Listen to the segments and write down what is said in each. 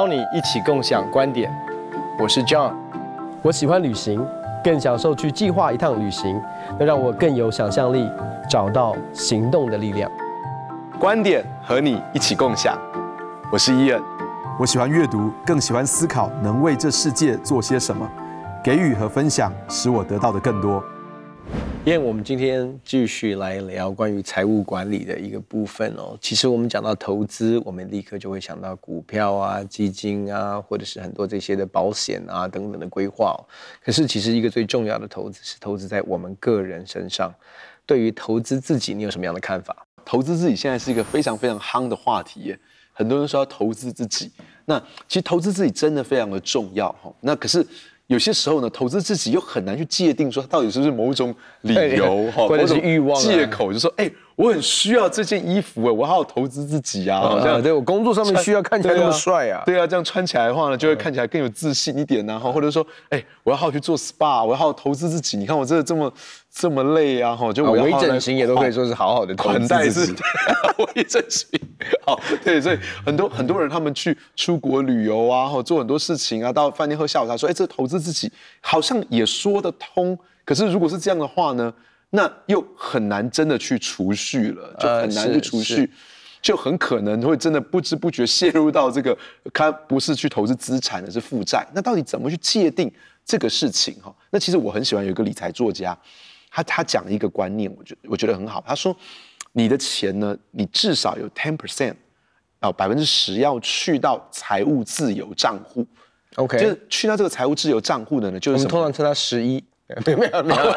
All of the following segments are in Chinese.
邀你一起共享观点。我是 John，我喜欢旅行，更享受去计划一趟旅行，能让我更有想象力，找到行动的力量。观点和你一起共享。我是伊恩，我喜欢阅读，更喜欢思考，能为这世界做些什么。给予和分享，使我得到的更多。因为我们今天继续来聊关于财务管理的一个部分哦。其实我们讲到投资，我们立刻就会想到股票啊、基金啊，或者是很多这些的保险啊等等的规划。可是其实一个最重要的投资是投资在我们个人身上。对于投资自己，你有什么样的看法？投资自己现在是一个非常非常夯的话题耶。很多人说要投资自己，那其实投资自己真的非常的重要哈。那可是。有些时候呢，投资自己又很难去界定说它到底是不是某种理由哈，或者是欲望借口，就说哎，我很需要这件衣服哎，我好好投资自己啊，好像对我工作上面需要看起来那么帅啊，对啊，这样穿起来的话呢，就会看起来更有自信一点呐，哈，或者说哎，我要好好去做 SPA，我要好好投资自己，你看我这这么这么累啊，哈，就我微整形也都可以说是好好的款待自己，微整形。好，对，所以很多很多人他们去出国旅游啊，或做很多事情啊，到饭店喝下午茶，说，哎，这投资自己好像也说得通。可是如果是这样的话呢，那又很难真的去储蓄了，就很难去储蓄，就很可能会真的不知不觉陷入到这个，他不是去投资资产，而是负债。那到底怎么去界定这个事情？哈，那其实我很喜欢有一个理财作家，他他讲一个观念，我觉得我觉得很好，他说。你的钱呢？你至少有 ten percent，啊，百分之十要去到财务自由账户，OK，就是去到这个财务自由账户的呢，就是我们通常称它十一，没有没有 没有，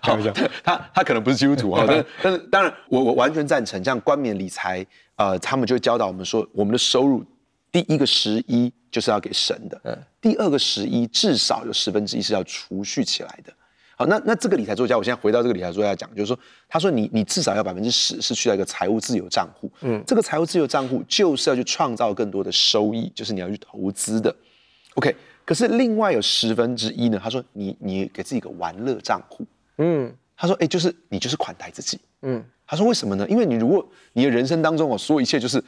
好，他他可能不是基督徒啊，但是但是当然我我完全赞成，像冠冕理财，呃，他们就教导我们说，我们的收入第一个十一就是要给神的，嗯，第二个十一至少有十分之一是要储蓄起来的。好，那那这个理财作家，我现在回到这个理财作家讲，就是说，他说你你至少要百分之十是去到一个财务自由账户，嗯，这个财务自由账户就是要去创造更多的收益，就是你要去投资的，OK。可是另外有十分之一呢，他说你你给自己一个玩乐账户，嗯，他说哎，就是你就是款待自己，嗯，他说为什么呢？因为你如果你的人生当中哦，所有一切就是。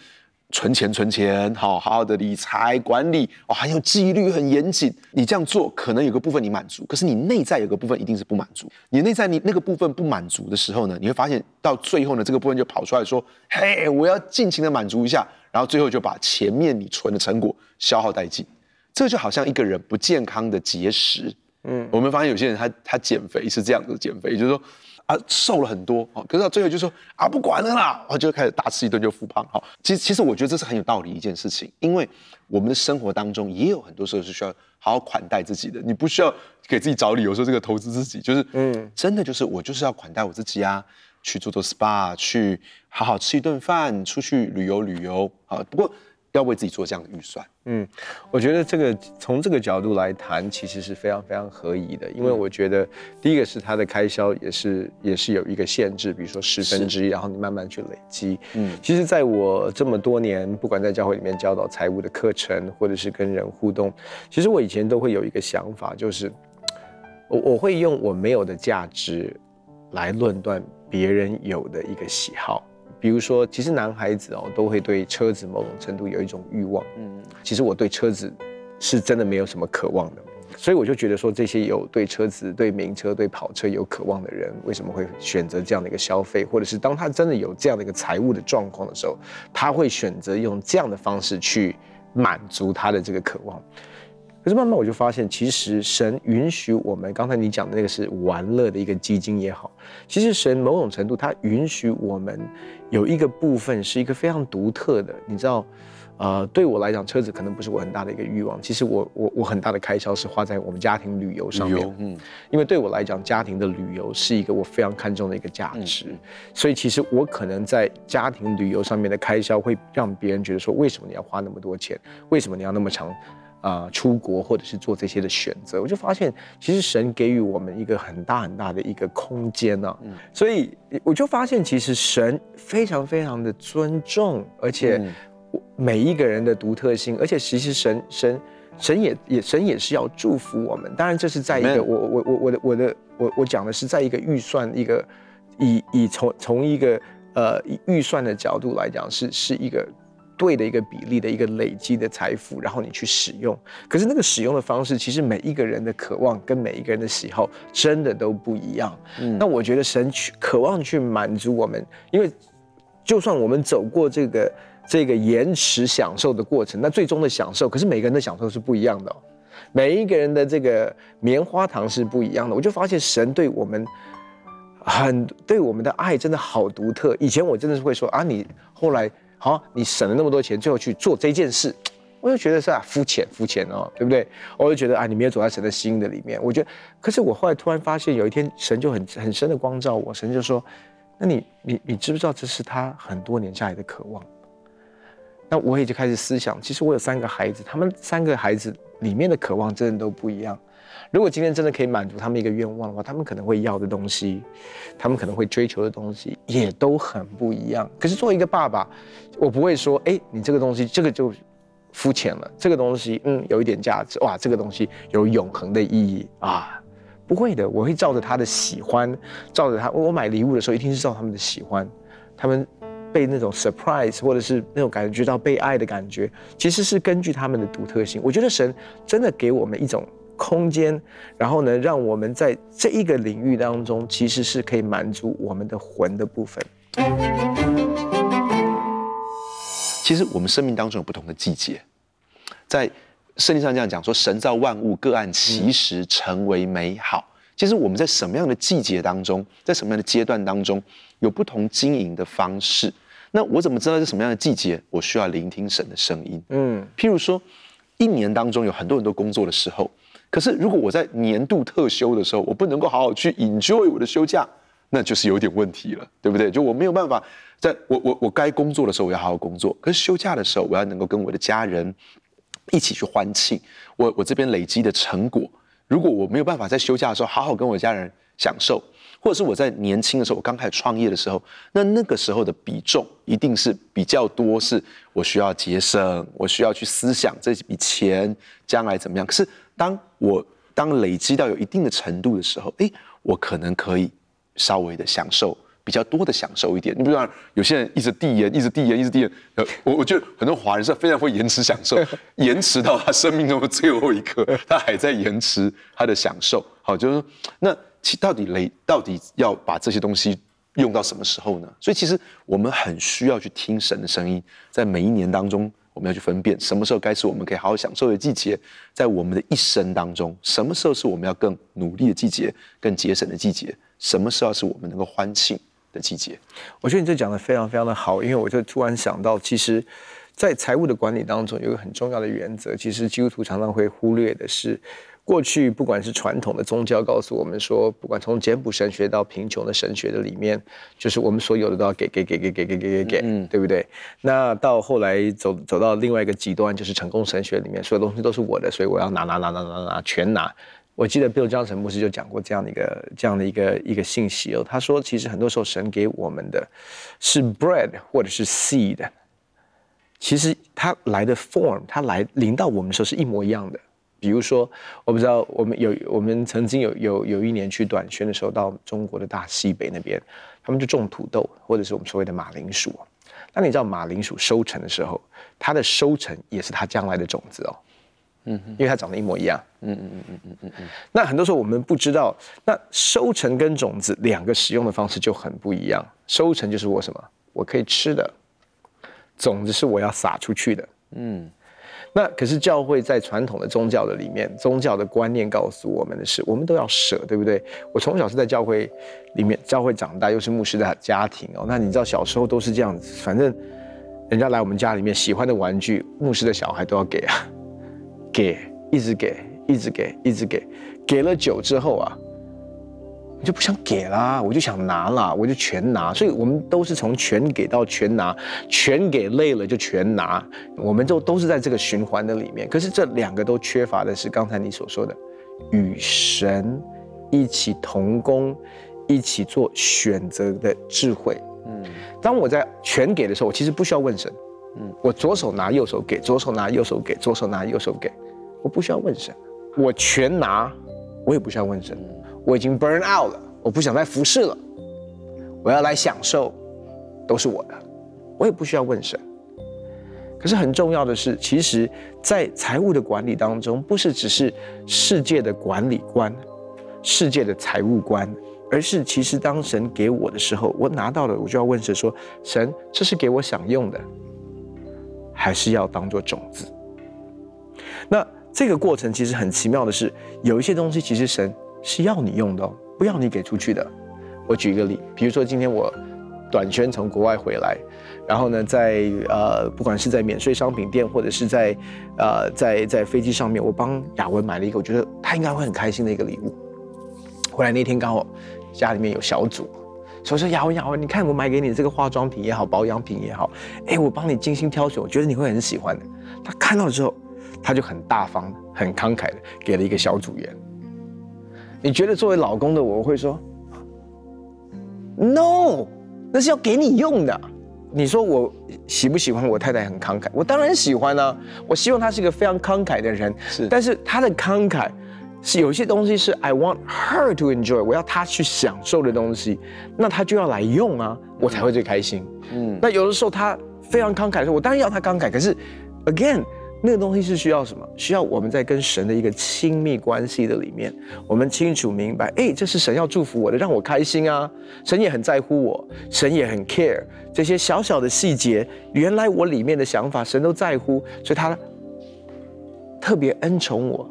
存钱，存钱，好好好的理财管理哦，还有纪律很严谨。你这样做，可能有个部分你满足，可是你内在有个部分一定是不满足。你内在你那个部分不满足的时候呢，你会发现到最后呢，这个部分就跑出来说：“嘿，我要尽情的满足一下。”然后最后就把前面你存的成果消耗殆尽。这就好像一个人不健康的节食。嗯，我们发现有些人他他减肥是这样子减肥，就是说。啊，瘦了很多哦，可是到最后就说啊，不管了啦，我就开始大吃一顿就复胖。好，其实其实我觉得这是很有道理一件事情，因为我们的生活当中也有很多时候是需要好好款待自己的，你不需要给自己找理由说这个投资自己，就是嗯，真的就是我就是要款待我自己啊，去做做 SPA，去好好吃一顿饭，出去旅游旅游啊。不过。要为自己做这样的预算，嗯，我觉得这个从这个角度来谈，其实是非常非常合宜的，因为我觉得第一个是它的开销也是也是有一个限制，比如说十分之一，然后你慢慢去累积，嗯，其实在我这么多年，不管在教会里面教导财务的课程，或者是跟人互动，其实我以前都会有一个想法，就是我我会用我没有的价值来论断别人有的一个喜好。比如说，其实男孩子哦都会对车子某种程度有一种欲望。嗯，其实我对车子是真的没有什么渴望的，所以我就觉得说，这些有对车子、对名车、对跑车有渴望的人，为什么会选择这样的一个消费？或者是当他真的有这样的一个财务的状况的时候，他会选择用这样的方式去满足他的这个渴望。可是慢慢我就发现，其实神允许我们，刚才你讲的那个是玩乐的一个基金也好，其实神某种程度他允许我们有一个部分是一个非常独特的。你知道，呃，对我来讲，车子可能不是我很大的一个欲望。其实我我我很大的开销是花在我们家庭旅游上面。嗯，因为对我来讲，家庭的旅游是一个我非常看重的一个价值。所以其实我可能在家庭旅游上面的开销会让别人觉得说，为什么你要花那么多钱？为什么你要那么长？啊、呃，出国或者是做这些的选择，我就发现，其实神给予我们一个很大很大的一个空间呢、啊。嗯，所以我就发现，其实神非常非常的尊重，而且每一个人的独特性，而且其实神神神也也神也是要祝福我们。当然，这是在一个我我我我的我的我我讲的是在一个预算一个以以从从一个呃预算的角度来讲，是是一个。对的一个比例的一个累积的财富，然后你去使用。可是那个使用的方式，其实每一个人的渴望跟每一个人的喜好真的都不一样。嗯，那我觉得神去渴望去满足我们，因为就算我们走过这个这个延迟享受的过程，那最终的享受，可是每个人的享受是不一样的哦。每一个人的这个棉花糖是不一样的。我就发现神对我们很对我们的爱真的好独特。以前我真的是会说啊，你后来。好，你省了那么多钱，最后去做这件事，我就觉得是啊，肤浅肤浅哦，对不对？我就觉得啊，你没有走在神的心的里面。我觉得，可是我后来突然发现，有一天神就很很深的光照我，神就说：“那你你你知不知道这是他很多年下来的渴望？”那我也就开始思想，其实我有三个孩子，他们三个孩子里面的渴望真的都不一样。如果今天真的可以满足他们一个愿望的话，他们可能会要的东西，他们可能会追求的东西也都很不一样。可是作为一个爸爸，我不会说，哎，你这个东西这个就肤浅了，这个东西嗯有一点价值，哇，这个东西有永恒的意义啊，不会的，我会照着他的喜欢，照着他，我买礼物的时候一定是照他们的喜欢，他们被那种 surprise 或者是那种感觉到被爱的感觉，其实是根据他们的独特性。我觉得神真的给我们一种。空间，然后呢，让我们在这一个领域当中，其实是可以满足我们的魂的部分。其实我们生命当中有不同的季节，在圣经上这样讲说，神造万物各按其时成为美好。其实我们在什么样的季节当中，在什么样的阶段当中，有不同经营的方式。那我怎么知道是什么样的季节？我需要聆听神的声音。嗯，譬如说，一年当中有很多很多工作的时候。可是，如果我在年度特休的时候，我不能够好好去 enjoy 我的休假，那就是有点问题了，对不对？就我没有办法，在我我我该工作的时候，我要好好工作；可是休假的时候，我要能够跟我的家人一起去欢庆我我这边累积的成果。如果我没有办法在休假的时候好好跟我家人享受，或者是我在年轻的时候，我刚开始创业的时候，那那个时候的比重一定是比较多，是我需要节省，我需要去思想这笔钱将来怎么样。可是。当我当累积到有一定的程度的时候，哎，我可能可以稍微的享受比较多的享受一点。你比如说，有些人一直递延，一直递延，一直递延。呃，我我觉得很多华人是非常会延迟享受，延迟到他生命中的最后一刻，他还在延迟他的享受。好，就是说，那其到底累到底要把这些东西用到什么时候呢？所以其实我们很需要去听神的声音，在每一年当中。我们要去分辨什么时候该是我们可以好好享受的季节，在我们的一生当中，什么时候是我们要更努力的季节、更节省的季节？什么时候是我们能够欢庆的季节？我觉得你这讲的非常非常的好，因为我就突然想到，其实，在财务的管理当中，有一个很重要的原则，其实基督徒常常会忽略的是。过去不管是传统的宗教告诉我们说，不管从简朴神学到贫穷的神学的里面，就是我们所有的都要给给给给给给给给给，嗯，对不对？那到后来走走到另外一个极端，就是成功神学里面，所有东西都是我的，所以我要拿拿拿拿拿拿全拿。我记得 Bill Johnson 牧师就讲过这样的一个这样的一个一个信息哦，他说其实很多时候神给我们的是 bread 或者是 seed，其实它来的 form，它来临到我们的时候是一模一样的。比如说，我不知道我们有我们曾经有有有一年去短宣的时候，到中国的大西北那边，他们就种土豆，或者是我们所谓的马铃薯。那你知道马铃薯收成的时候，它的收成也是它将来的种子哦，嗯，因为它长得一模一样，嗯嗯嗯嗯嗯嗯嗯。那很多时候我们不知道，那收成跟种子两个使用的方式就很不一样。收成就是我什么，我可以吃的，种子是我要撒出去的，嗯。那可是教会在传统的宗教的里面，宗教的观念告诉我们的是，我们都要舍，对不对？我从小是在教会里面，教会长大，又是牧师的家庭哦。那你知道小时候都是这样子，反正人家来我们家里面喜欢的玩具，牧师的小孩都要给啊，给，一直给，一直给，一直给，给了久之后啊。我就不想给啦，我就想拿啦，我就全拿。所以我们都是从全给到全拿，全给累了就全拿。我们就都是在这个循环的里面。可是这两个都缺乏的是刚才你所说的，与神一起同工，一起做选择的智慧。嗯，当我在全给的时候，我其实不需要问神。嗯，我左手拿右手给，左手拿右手给，左手拿右手给，我不需要问神。我全拿，我也不需要问神。我已经 burn out 了，我不想再服侍了，我要来享受，都是我的，我也不需要问神。可是很重要的是，其实，在财务的管理当中，不是只是世界的管理观、世界的财务观，而是其实当神给我的时候，我拿到了，我就要问神说：神，这是给我享用的，还是要当做种子？那这个过程其实很奇妙的是，有一些东西其实神是要你用的哦，不要你给出去的。我举一个例，比如说今天我短宣从国外回来。然后呢，在呃，不管是在免税商品店，或者是在呃，在在飞机上面，我帮雅文买了一个我觉得他应该会很开心的一个礼物。回来那天刚好家里面有小组，所以说雅文雅文，你看我买给你这个化妆品也好，保养品也好，哎，我帮你精心挑选，我觉得你会很喜欢的。他看到之后，他就很大方、很慷慨的给了一个小组员。你觉得作为老公的我会说，No，那是要给你用的。你说我喜不喜欢我太太很慷慨？我当然喜欢啊！我希望她是一个非常慷慨的人。是，但是她的慷慨是有些东西是 I want her to enjoy，我要她去享受的东西，那她就要来用啊，我才会最开心。嗯，那有的时候她非常慷慨的时候，我当然要她慷慨。可是，again。那个东西是需要什么？需要我们在跟神的一个亲密关系的里面，我们清楚明白，哎，这是神要祝福我的，让我开心啊！神也很在乎我，神也很 care 这些小小的细节。原来我里面的想法，神都在乎，所以他特别恩宠我，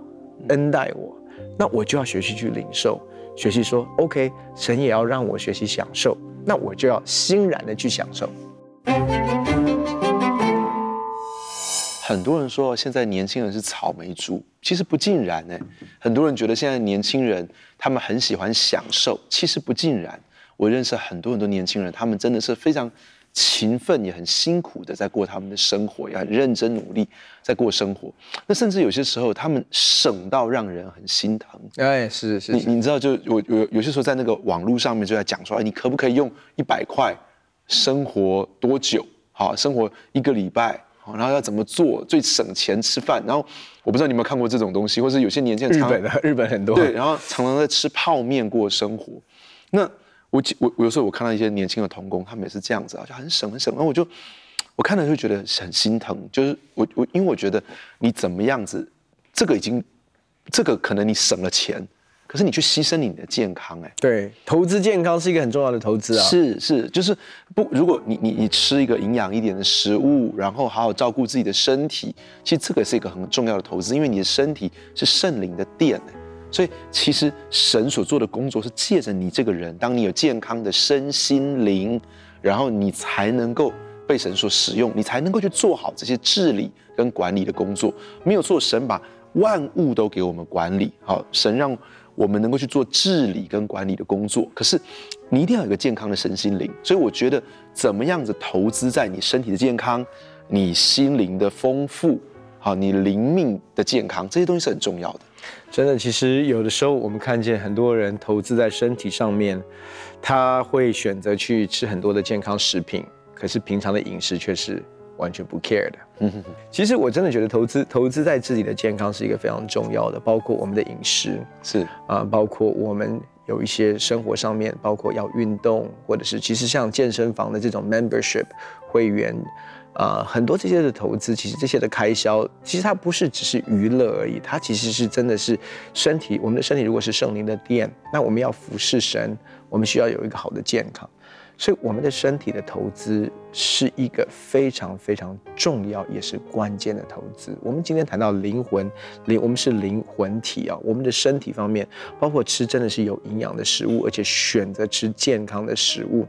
恩待我。那我就要学习去领受，学习说 OK，神也要让我学习享受，那我就要欣然的去享受。很多人说现在年轻人是草莓族，其实不尽然哎。很多人觉得现在年轻人他们很喜欢享受，其实不尽然。我认识很多很多年轻人，他们真的是非常勤奋，也很辛苦的在过他们的生活，也很认真努力在过生活。那甚至有些时候，他们省到让人很心疼。哎，是是，是，你你知道，就我有有些时候在那个网络上面就在讲说，哎，你可不可以用一百块生活多久？好，生活一个礼拜。然后要怎么做最省钱吃饭？然后我不知道你有没有看过这种东西，或是有些年轻人日本的日本很多对，然后常常在吃泡面过生活。那我我我有时候我看到一些年轻的童工，他们也是这样子啊，就很省很省。然后我就我看了就觉得很心疼，就是我我因为我觉得你怎么样子，这个已经这个可能你省了钱。可是你去牺牲你的健康，哎，对，投资健康是一个很重要的投资啊。是是，就是不，如果你你你吃一个营养一点的食物，然后好好照顾自己的身体，其实这个是一个很重要的投资，因为你的身体是圣灵的殿，所以其实神所做的工作是借着你这个人，当你有健康的身心灵，然后你才能够被神所使用，你才能够去做好这些治理跟管理的工作。没有错，神把万物都给我们管理，好，神让。我们能够去做治理跟管理的工作，可是你一定要有个健康的身心灵。所以我觉得，怎么样子投资在你身体的健康、你心灵的丰富、好，你灵命的健康，这些东西是很重要的。真的，其实有的时候我们看见很多人投资在身体上面，他会选择去吃很多的健康食品，可是平常的饮食却是。完全不 care 的。嗯哼哼，其实我真的觉得投资投资在自己的健康是一个非常重要的，包括我们的饮食是啊，包括我们有一些生活上面，包括要运动，或者是其实像健身房的这种 membership 会员啊，很多这些的投资，其实这些的开销，其实它不是只是娱乐而已，它其实是真的是身体，我们的身体如果是圣灵的殿，那我们要服侍神，我们需要有一个好的健康。所以，我们的身体的投资是一个非常非常重要，也是关键的投资。我们今天谈到灵魂，灵，我们是灵魂体啊。我们的身体方面，包括吃真的是有营养的食物，而且选择吃健康的食物，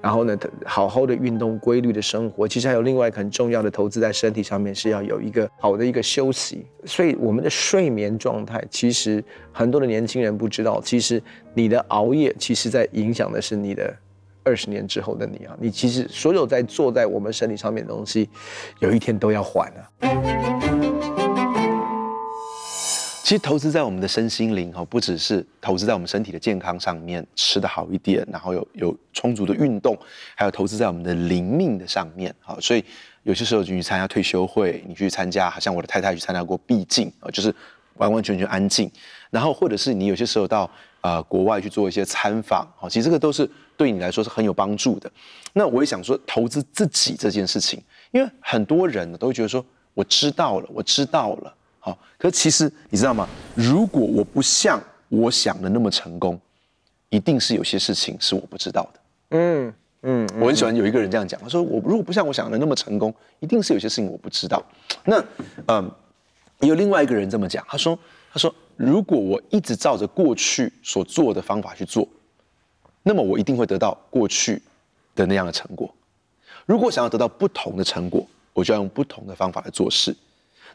然后呢，好好的运动，规律的生活。其实还有另外一个很重要的投资在身体上面，是要有一个好的一个休息。所以，我们的睡眠状态，其实很多的年轻人不知道，其实你的熬夜，其实在影响的是你的。二十年之后的你啊，你其实所有在做在我们身体上面的东西，有一天都要还啊。其实投资在我们的身心灵哈，不只是投资在我们身体的健康上面，吃得好一点，然后有有充足的运动，还有投资在我们的灵命的上面啊。所以有些时候你去参加退休会，你去参加，好像我的太太去参加过闭静啊，就是完完全全安静。然后或者是你有些时候到呃国外去做一些参访，好，其实这个都是对你来说是很有帮助的。那我也想说，投资自己这件事情，因为很多人呢都会觉得说，我知道了，我知道了，好，可是其实你知道吗？如果我不像我想的那么成功，一定是有些事情是我不知道的。嗯嗯，我很喜欢有一个人这样讲，他说我如果不像我想的那么成功，一定是有些事情我不知道。那嗯，有另外一个人这么讲，他说他说如果我一直照着过去所做的方法去做，那么我一定会得到过去的那样的成果。如果想要得到不同的成果，我就要用不同的方法来做事。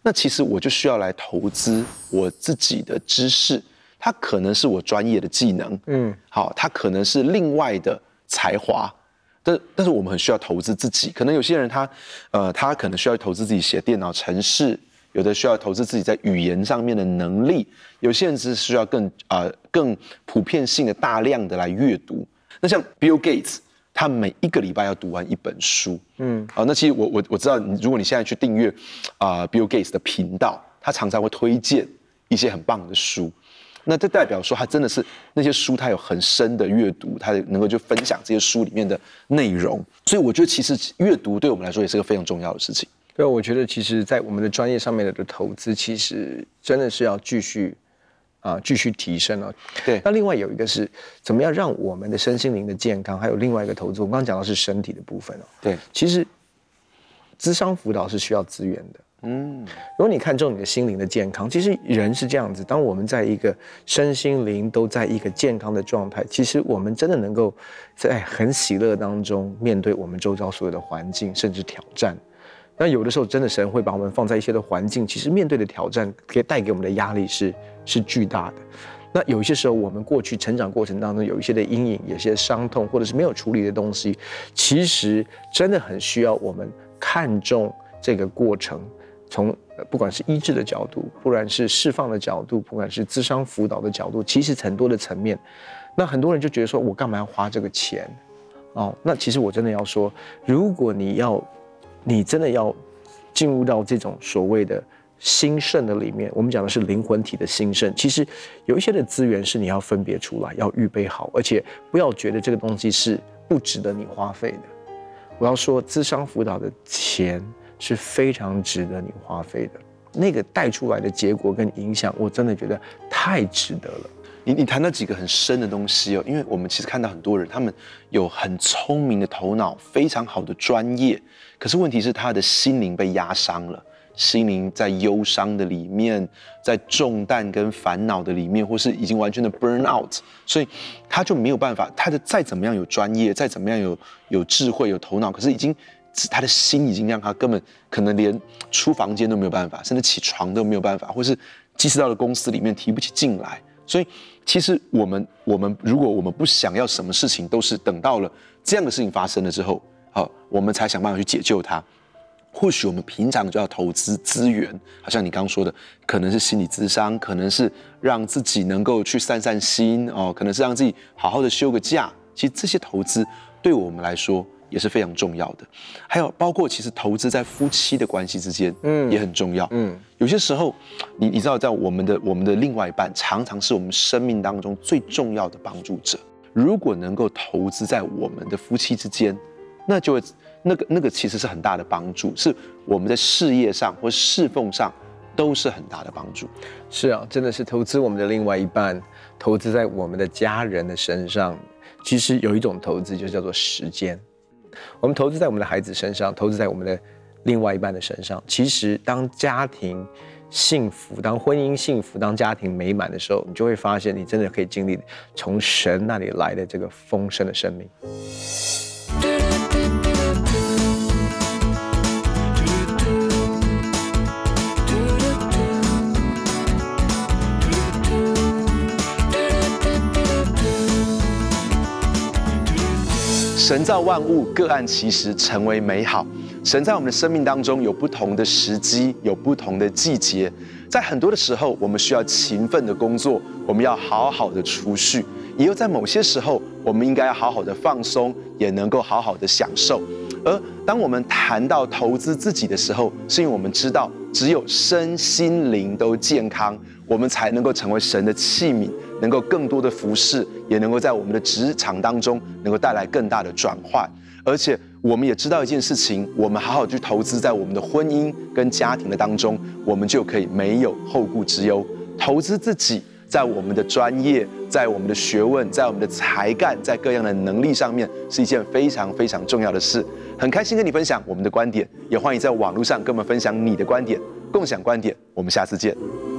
那其实我就需要来投资我自己的知识。它可能是我专业的技能，嗯，好，它可能是另外的才华，但但是我们很需要投资自己。可能有些人他，呃，他可能需要投资自己写电脑程式，有的需要投资自己在语言上面的能力，有些人只是需要更啊、呃、更普遍性的大量的来阅读。那像 Bill Gates，他每一个礼拜要读完一本书，嗯，啊，那其实我我我知道，如果你现在去订阅啊、呃、Bill Gates 的频道，他常常会推荐一些很棒的书。那这代表说，他真的是那些书，他有很深的阅读，他能够就分享这些书里面的内容。所以我觉得，其实阅读对我们来说也是个非常重要的事情。对，我觉得其实，在我们的专业上面的投资，其实真的是要继续啊，继续提升啊。对。那另外有一个是，怎么样让我们的身心灵的健康，还有另外一个投资，我刚刚讲到是身体的部分哦。对。其实，咨商辅导是需要资源的。嗯，如果你看重你的心灵的健康，其实人是这样子。当我们在一个身心灵都在一个健康的状态，其实我们真的能够在很喜乐当中面对我们周遭所有的环境，甚至挑战。那有的时候，真的神会把我们放在一些的环境，其实面对的挑战，可以带给我们的压力是是巨大的。那有一些时候，我们过去成长过程当中有一些的阴影，有些伤痛，或者是没有处理的东西，其实真的很需要我们看重这个过程。从不管是医治的角度，不管是释放的角度，不管是咨商辅导的角度，其实很多的层面，那很多人就觉得说，我干嘛要花这个钱？哦，那其实我真的要说，如果你要，你真的要进入到这种所谓的兴盛的里面，我们讲的是灵魂体的兴盛，其实有一些的资源是你要分别出来，要预备好，而且不要觉得这个东西是不值得你花费的。我要说，咨商辅导的钱。是非常值得你花费的，那个带出来的结果跟影响，我真的觉得太值得了。你你谈到几个很深的东西哦，因为我们其实看到很多人，他们有很聪明的头脑，非常好的专业，可是问题是他的心灵被压伤了，心灵在忧伤的里面，在重担跟烦恼的里面，或是已经完全的 burn out，所以他就没有办法，他的再怎么样有专业，再怎么样有有智慧有头脑，可是已经。他的心已经让他根本可能连出房间都没有办法，甚至起床都没有办法，或是即使到了公司里面提不起劲来。所以，其实我们我们如果我们不想要什么事情，都是等到了这样的事情发生了之后，好，我们才想办法去解救它。或许我们平常就要投资资源，好像你刚刚说的，可能是心理咨商，可能是让自己能够去散散心哦，可能是让自己好好的休个假。其实这些投资对我们来说。也是非常重要的，还有包括其实投资在夫妻的关系之间，嗯，也很重要，嗯，有些时候，你你知道，在我们的我们的另外一半，常常是我们生命当中最重要的帮助者。如果能够投资在我们的夫妻之间，那就会那个那个其实是很大的帮助，是我们在事业上或侍奉上都是很大的帮助。是啊，真的是投资我们的另外一半，投资在我们的家人的身上，其实有一种投资就叫做时间。我们投资在我们的孩子身上，投资在我们的另外一半的身上。其实，当家庭幸福，当婚姻幸福，当家庭美满的时候，你就会发现，你真的可以经历从神那里来的这个丰盛的生命。神造万物，各按其时成为美好。神在我们的生命当中有不同的时机，有不同的季节。在很多的时候，我们需要勤奋的工作，我们要好好的储蓄；也有在某些时候，我们应该要好好的放松，也能够好好的享受。而当我们谈到投资自己的时候，是因为我们知道，只有身心灵都健康，我们才能够成为神的器皿。能够更多的服侍，也能够在我们的职场当中能够带来更大的转换。而且我们也知道一件事情，我们好好去投资在我们的婚姻跟家庭的当中，我们就可以没有后顾之忧。投资自己，在我们的专业，在我们的学问，在我们的才干，在各样的能力上面，是一件非常非常重要的事。很开心跟你分享我们的观点，也欢迎在网络上跟我们分享你的观点，共享观点。我们下次见。